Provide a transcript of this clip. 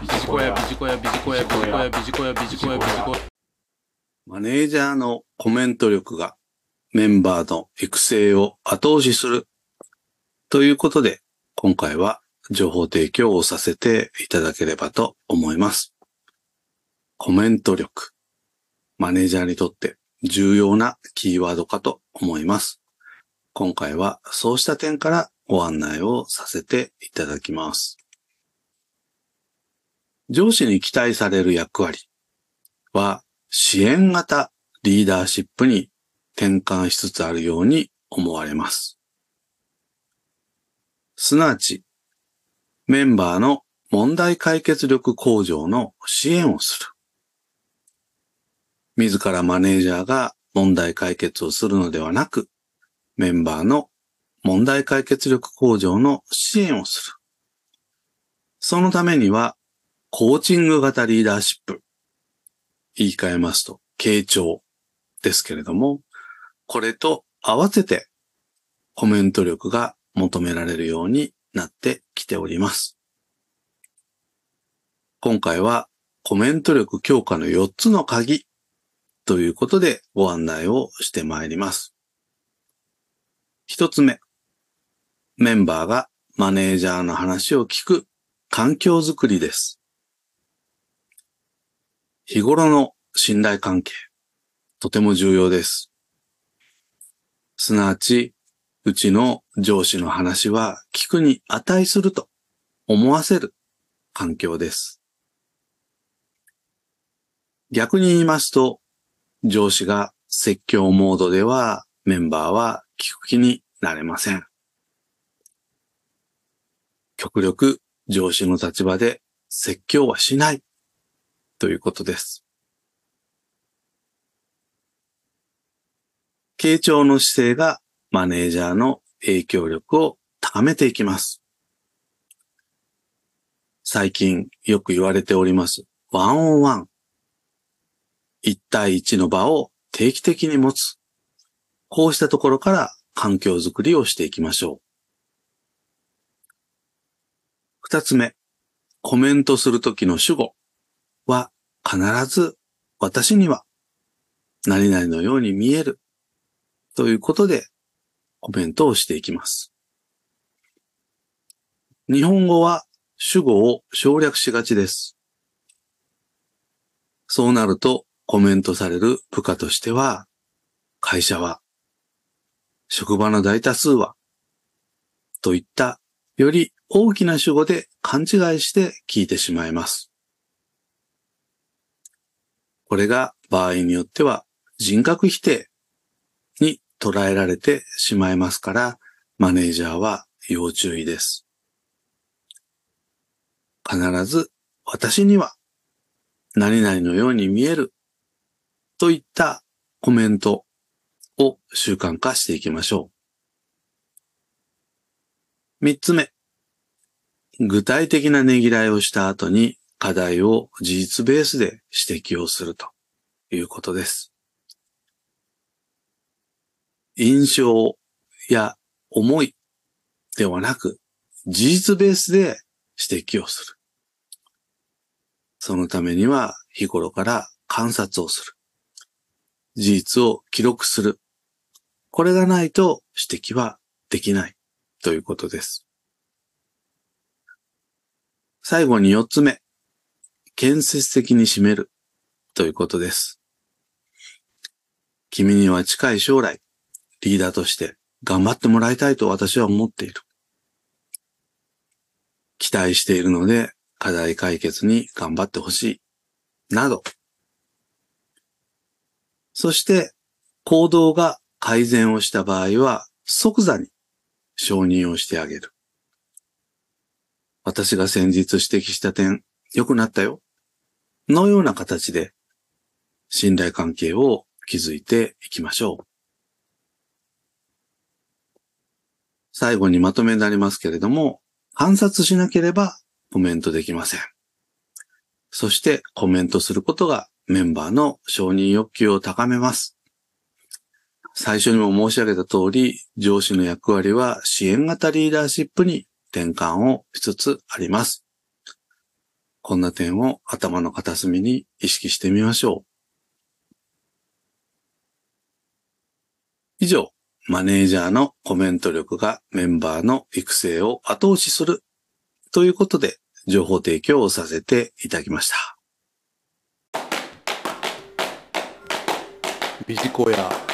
ビジコヤ、ビジコヤ、ビジコヤ、ビジコヤ、ビジコヤ、ビジコヤ、ビジコヤ。マネージャーのコメント力がメンバーの育成を後押しするということで、今回は情報提供をさせていただければと思います。コメント力。マネージャーにとって重要なキーワードかと思います。今回はそうした点からご案内をさせていただきます。上司に期待される役割は支援型リーダーシップに転換しつつあるように思われます。すなわち、メンバーの問題解決力向上の支援をする。自らマネージャーが問題解決をするのではなく、メンバーの問題解決力向上の支援をする。そのためには、コーチング型リーダーシップ。言い換えますと、傾聴ですけれども、これと合わせてコメント力が求められるようになってきております。今回はコメント力強化の4つの鍵ということでご案内をしてまいります。一つ目、メンバーがマネージャーの話を聞く環境づくりです。日頃の信頼関係、とても重要です。すなわち、うちの上司の話は聞くに値すると思わせる環境です。逆に言いますと、上司が説教モードではメンバーは聞く気になれません。極力上司の立場で説教はしないということです。傾聴の姿勢がマネージャーの影響力を高めていきます。最近よく言われております。ワンオンワン。一対一の場を定期的に持つ。こうしたところから環境づくりをしていきましょう。二つ目。コメントするときの主語必ず私には何々のように見えるということでコメントをしていきます。日本語は主語を省略しがちです。そうなるとコメントされる部下としては、会社は、職場の大多数は、といったより大きな主語で勘違いして聞いてしまいます。これが場合によっては人格否定に捉えられてしまいますから、マネージャーは要注意です。必ず私には何々のように見えるといったコメントを習慣化していきましょう。三つ目。具体的なねぎらいをした後に課題を事実ベースで指摘をするということです。印象や思いではなく事実ベースで指摘をする。そのためには日頃から観察をする。事実を記録する。これがないと指摘はできないということです。最後に四つ目。建設的に締めるということです。君には近い将来、リーダーとして頑張ってもらいたいと私は思っている。期待しているので課題解決に頑張ってほしい。など。そして行動が改善をした場合は即座に承認をしてあげる。私が先日指摘した点良くなったよ。のような形で信頼関係を築いていきましょう。最後にまとめになりますけれども、観察しなければコメントできません。そしてコメントすることがメンバーの承認欲求を高めます。最初にも申し上げた通り、上司の役割は支援型リーダーシップに転換をしつつあります。こんな点を頭の片隅に意識してみましょう。以上、マネージャーのコメント力がメンバーの育成を後押しするということで情報提供をさせていただきました。ビジコヤ